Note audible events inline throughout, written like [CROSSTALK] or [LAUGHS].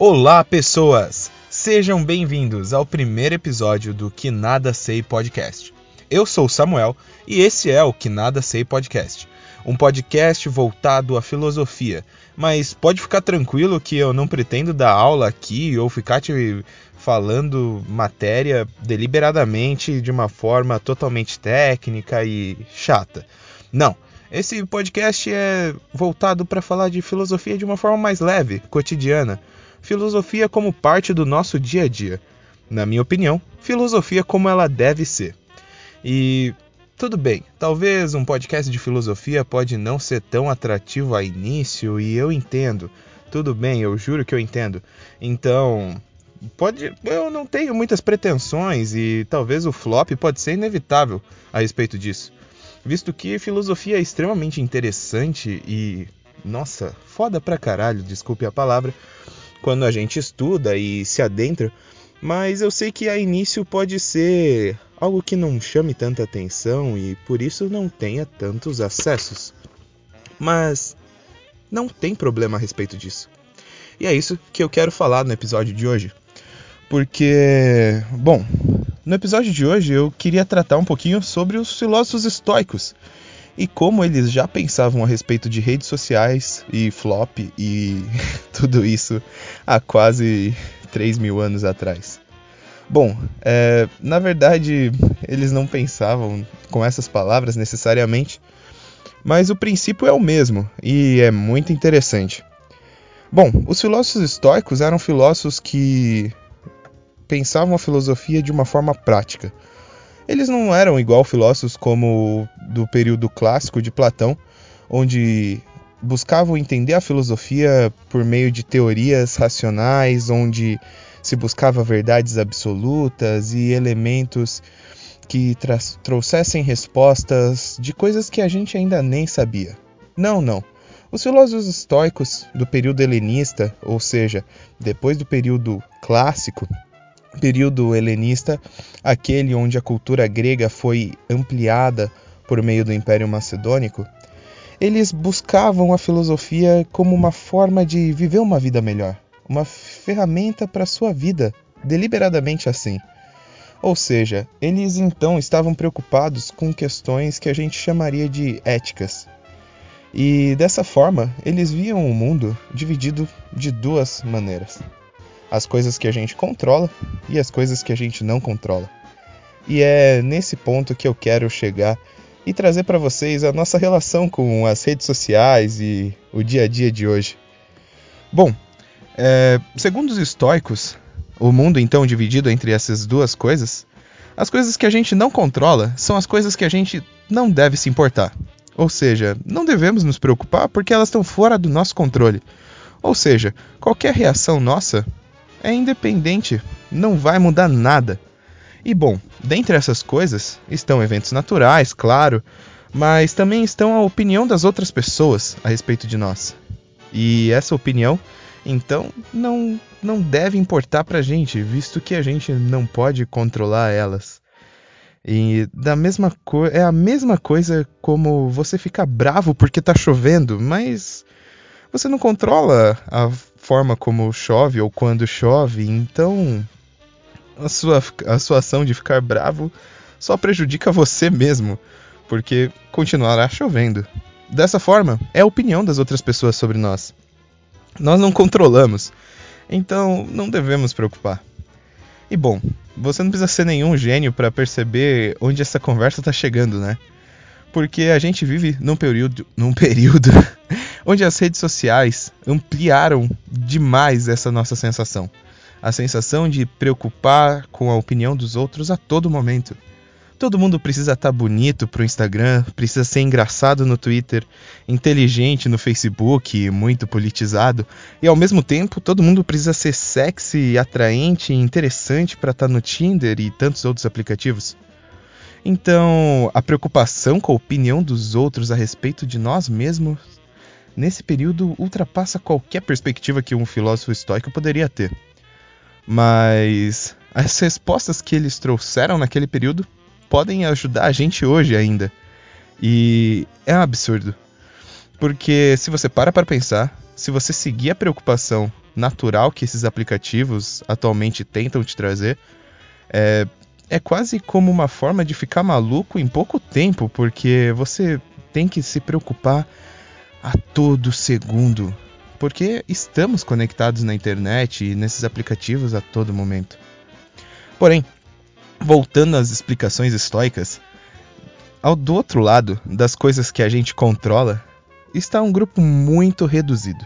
Olá, pessoas! Sejam bem-vindos ao primeiro episódio do Que Nada Sei Podcast. Eu sou o Samuel e esse é o Que Nada Sei Podcast, um podcast voltado à filosofia. Mas pode ficar tranquilo que eu não pretendo dar aula aqui ou ficar te falando matéria deliberadamente de uma forma totalmente técnica e chata. Não. Esse podcast é voltado para falar de filosofia de uma forma mais leve, cotidiana. Filosofia como parte do nosso dia a dia. Na minha opinião, filosofia como ela deve ser. E tudo bem, talvez um podcast de filosofia pode não ser tão atrativo a início e eu entendo. Tudo bem, eu juro que eu entendo. Então, pode, eu não tenho muitas pretensões e talvez o flop pode ser inevitável a respeito disso visto que filosofia é extremamente interessante e, nossa, foda pra caralho, desculpe a palavra, quando a gente estuda e se adentra, mas eu sei que a início pode ser algo que não chame tanta atenção e por isso não tenha tantos acessos. Mas não tem problema a respeito disso. E é isso que eu quero falar no episódio de hoje. Porque, bom, no episódio de hoje eu queria tratar um pouquinho sobre os filósofos estoicos e como eles já pensavam a respeito de redes sociais e flop e [LAUGHS] tudo isso há quase 3 mil anos atrás. Bom, é, na verdade eles não pensavam com essas palavras necessariamente, mas o princípio é o mesmo e é muito interessante. Bom, os filósofos estoicos eram filósofos que pensavam a filosofia de uma forma prática. Eles não eram igual filósofos como do período clássico de Platão, onde buscavam entender a filosofia por meio de teorias racionais, onde se buscava verdades absolutas e elementos que trouxessem respostas de coisas que a gente ainda nem sabia. Não, não. Os filósofos estoicos do período helenista, ou seja, depois do período clássico, período helenista, aquele onde a cultura grega foi ampliada por meio do Império Macedônico, eles buscavam a filosofia como uma forma de viver uma vida melhor, uma ferramenta para sua vida, deliberadamente assim. Ou seja, eles então estavam preocupados com questões que a gente chamaria de éticas. E dessa forma, eles viam o mundo dividido de duas maneiras as coisas que a gente controla e as coisas que a gente não controla. E é nesse ponto que eu quero chegar e trazer para vocês a nossa relação com as redes sociais e o dia a dia de hoje. Bom, é, segundo os estoicos, o mundo então dividido entre essas duas coisas, as coisas que a gente não controla são as coisas que a gente não deve se importar. Ou seja, não devemos nos preocupar porque elas estão fora do nosso controle. Ou seja, qualquer reação nossa é independente, não vai mudar nada. E bom, dentre essas coisas estão eventos naturais, claro, mas também estão a opinião das outras pessoas a respeito de nós. E essa opinião, então, não, não deve importar pra gente, visto que a gente não pode controlar elas. E da mesma é a mesma coisa como você ficar bravo porque tá chovendo, mas você não controla a forma como chove ou quando chove, então a sua, a sua ação de ficar bravo só prejudica você mesmo, porque continuará chovendo. Dessa forma, é a opinião das outras pessoas sobre nós. Nós não controlamos, então não devemos preocupar. E bom, você não precisa ser nenhum gênio para perceber onde essa conversa está chegando, né? Porque a gente vive num período, num período onde as redes sociais ampliaram demais essa nossa sensação. A sensação de preocupar com a opinião dos outros a todo momento. Todo mundo precisa estar tá bonito pro Instagram, precisa ser engraçado no Twitter, inteligente no Facebook, muito politizado, e ao mesmo tempo todo mundo precisa ser sexy, atraente e interessante para estar tá no Tinder e tantos outros aplicativos. Então, a preocupação com a opinião dos outros a respeito de nós mesmos nesse período ultrapassa qualquer perspectiva que um filósofo estoico poderia ter. Mas as respostas que eles trouxeram naquele período podem ajudar a gente hoje ainda. E é um absurdo. Porque se você para para pensar, se você seguir a preocupação natural que esses aplicativos atualmente tentam te trazer, é, é quase como uma forma de ficar maluco em pouco tempo, porque você tem que se preocupar a todo segundo, porque estamos conectados na internet e nesses aplicativos a todo momento. Porém, voltando às explicações estoicas, ao do outro lado das coisas que a gente controla, está um grupo muito reduzido.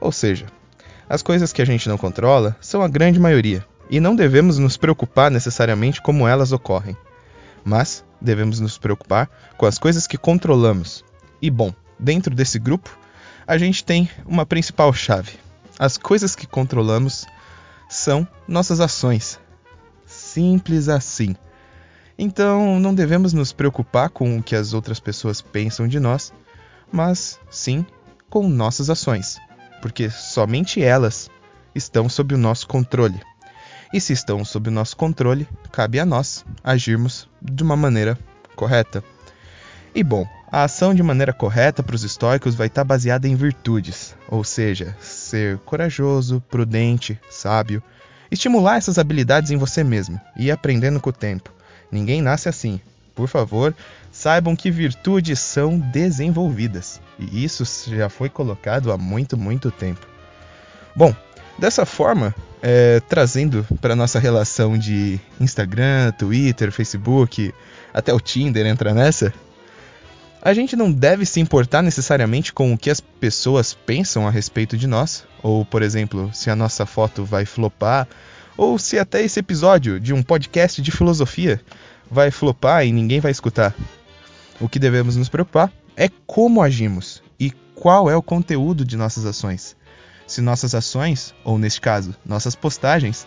Ou seja, as coisas que a gente não controla são a grande maioria, e não devemos nos preocupar necessariamente como elas ocorrem. Mas devemos nos preocupar com as coisas que controlamos. E bom, dentro desse grupo, a gente tem uma principal chave. As coisas que controlamos são nossas ações. Simples assim. Então, não devemos nos preocupar com o que as outras pessoas pensam de nós, mas sim com nossas ações, porque somente elas estão sob o nosso controle. E se estão sob o nosso controle, cabe a nós agirmos de uma maneira correta. E bom, a ação de maneira correta para os estoicos vai estar baseada em virtudes, ou seja, ser corajoso, prudente, sábio, estimular essas habilidades em você mesmo e aprendendo com o tempo. Ninguém nasce assim. Por favor, saibam que virtudes são desenvolvidas, e isso já foi colocado há muito, muito tempo. Bom, dessa forma, é, trazendo para nossa relação de Instagram, Twitter, Facebook, até o Tinder entra nessa, a gente não deve se importar necessariamente com o que as pessoas pensam a respeito de nós, ou, por exemplo, se a nossa foto vai flopar, ou se até esse episódio de um podcast de filosofia vai flopar e ninguém vai escutar. O que devemos nos preocupar é como agimos e qual é o conteúdo de nossas ações se nossas ações, ou neste caso, nossas postagens,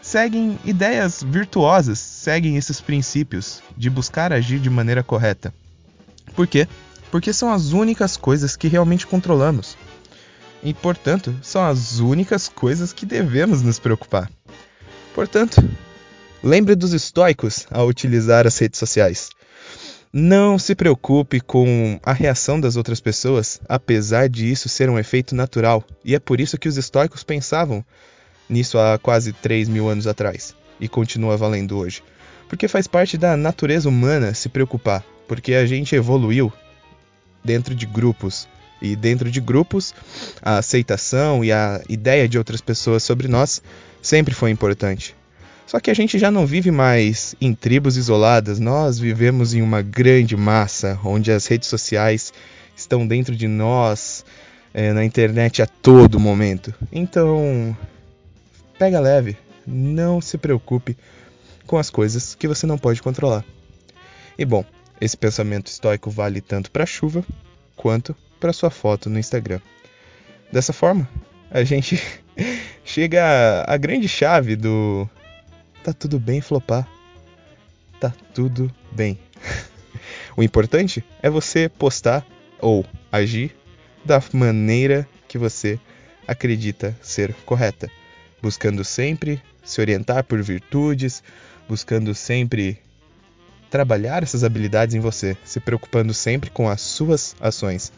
seguem ideias virtuosas, seguem esses princípios de buscar agir de maneira correta. Por quê? Porque são as únicas coisas que realmente controlamos. E, portanto, são as únicas coisas que devemos nos preocupar. Portanto, lembre dos estoicos ao utilizar as redes sociais. Não se preocupe com a reação das outras pessoas, apesar de isso ser um efeito natural, e é por isso que os estoicos pensavam nisso há quase 3 mil anos atrás, e continua valendo hoje. Porque faz parte da natureza humana se preocupar, porque a gente evoluiu dentro de grupos, e dentro de grupos, a aceitação e a ideia de outras pessoas sobre nós sempre foi importante. Só que a gente já não vive mais em tribos isoladas, nós vivemos em uma grande massa onde as redes sociais estão dentro de nós, é, na internet a todo momento. Então, pega leve, não se preocupe com as coisas que você não pode controlar. E bom, esse pensamento estoico vale tanto para a chuva quanto para sua foto no Instagram. Dessa forma, a gente [LAUGHS] chega à grande chave do Tá tudo bem flopar. Tá tudo bem. [LAUGHS] o importante é você postar ou agir da maneira que você acredita ser correta, buscando sempre se orientar por virtudes, buscando sempre trabalhar essas habilidades em você, se preocupando sempre com as suas ações.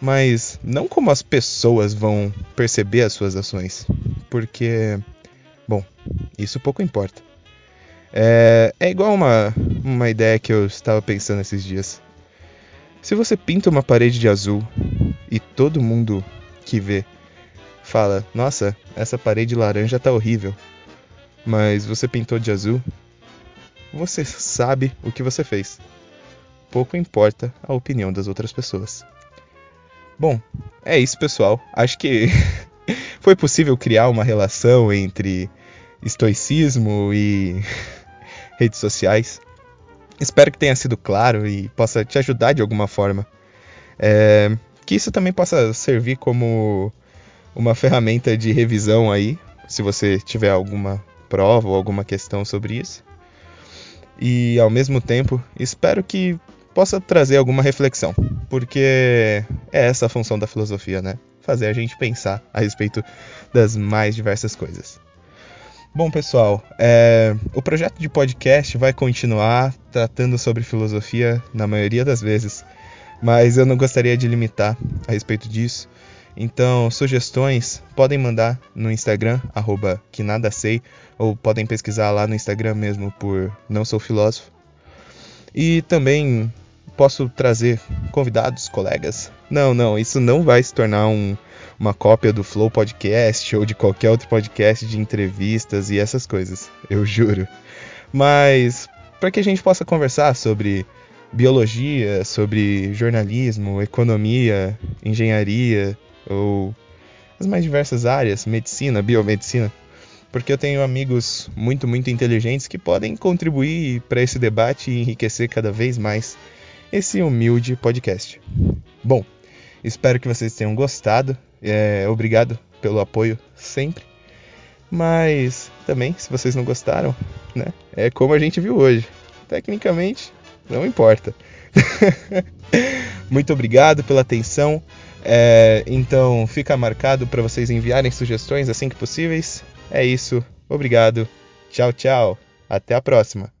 Mas não como as pessoas vão perceber as suas ações, porque Bom, isso pouco importa. É, é igual uma, uma ideia que eu estava pensando esses dias. Se você pinta uma parede de azul e todo mundo que vê fala: Nossa, essa parede laranja tá horrível, mas você pintou de azul, você sabe o que você fez. Pouco importa a opinião das outras pessoas. Bom, é isso, pessoal. Acho que [LAUGHS] foi possível criar uma relação entre estoicismo e [LAUGHS] redes sociais. Espero que tenha sido claro e possa te ajudar de alguma forma. É, que isso também possa servir como uma ferramenta de revisão aí, se você tiver alguma prova ou alguma questão sobre isso. E ao mesmo tempo, espero que possa trazer alguma reflexão, porque é essa a função da filosofia, né? Fazer a gente pensar a respeito das mais diversas coisas. Bom, pessoal, é, o projeto de podcast vai continuar tratando sobre filosofia na maioria das vezes, mas eu não gostaria de limitar a respeito disso. Então, sugestões podem mandar no Instagram, arroba que nada sei, ou podem pesquisar lá no Instagram mesmo por Não Sou Filósofo. E também posso trazer convidados, colegas. Não, não, isso não vai se tornar um, uma cópia do Flow Podcast ou de qualquer outro podcast de entrevistas e essas coisas, eu juro. Mas para que a gente possa conversar sobre biologia, sobre jornalismo, economia, engenharia, ou as mais diversas áreas, medicina, biomedicina, porque eu tenho amigos muito, muito inteligentes que podem contribuir para esse debate e enriquecer cada vez mais esse humilde podcast. Bom, espero que vocês tenham gostado. É, obrigado pelo apoio sempre. Mas também, se vocês não gostaram, né? É como a gente viu hoje. Tecnicamente, não importa. [LAUGHS] Muito obrigado pela atenção. É, então fica marcado para vocês enviarem sugestões assim que possíveis. É isso. Obrigado. Tchau, tchau. Até a próxima.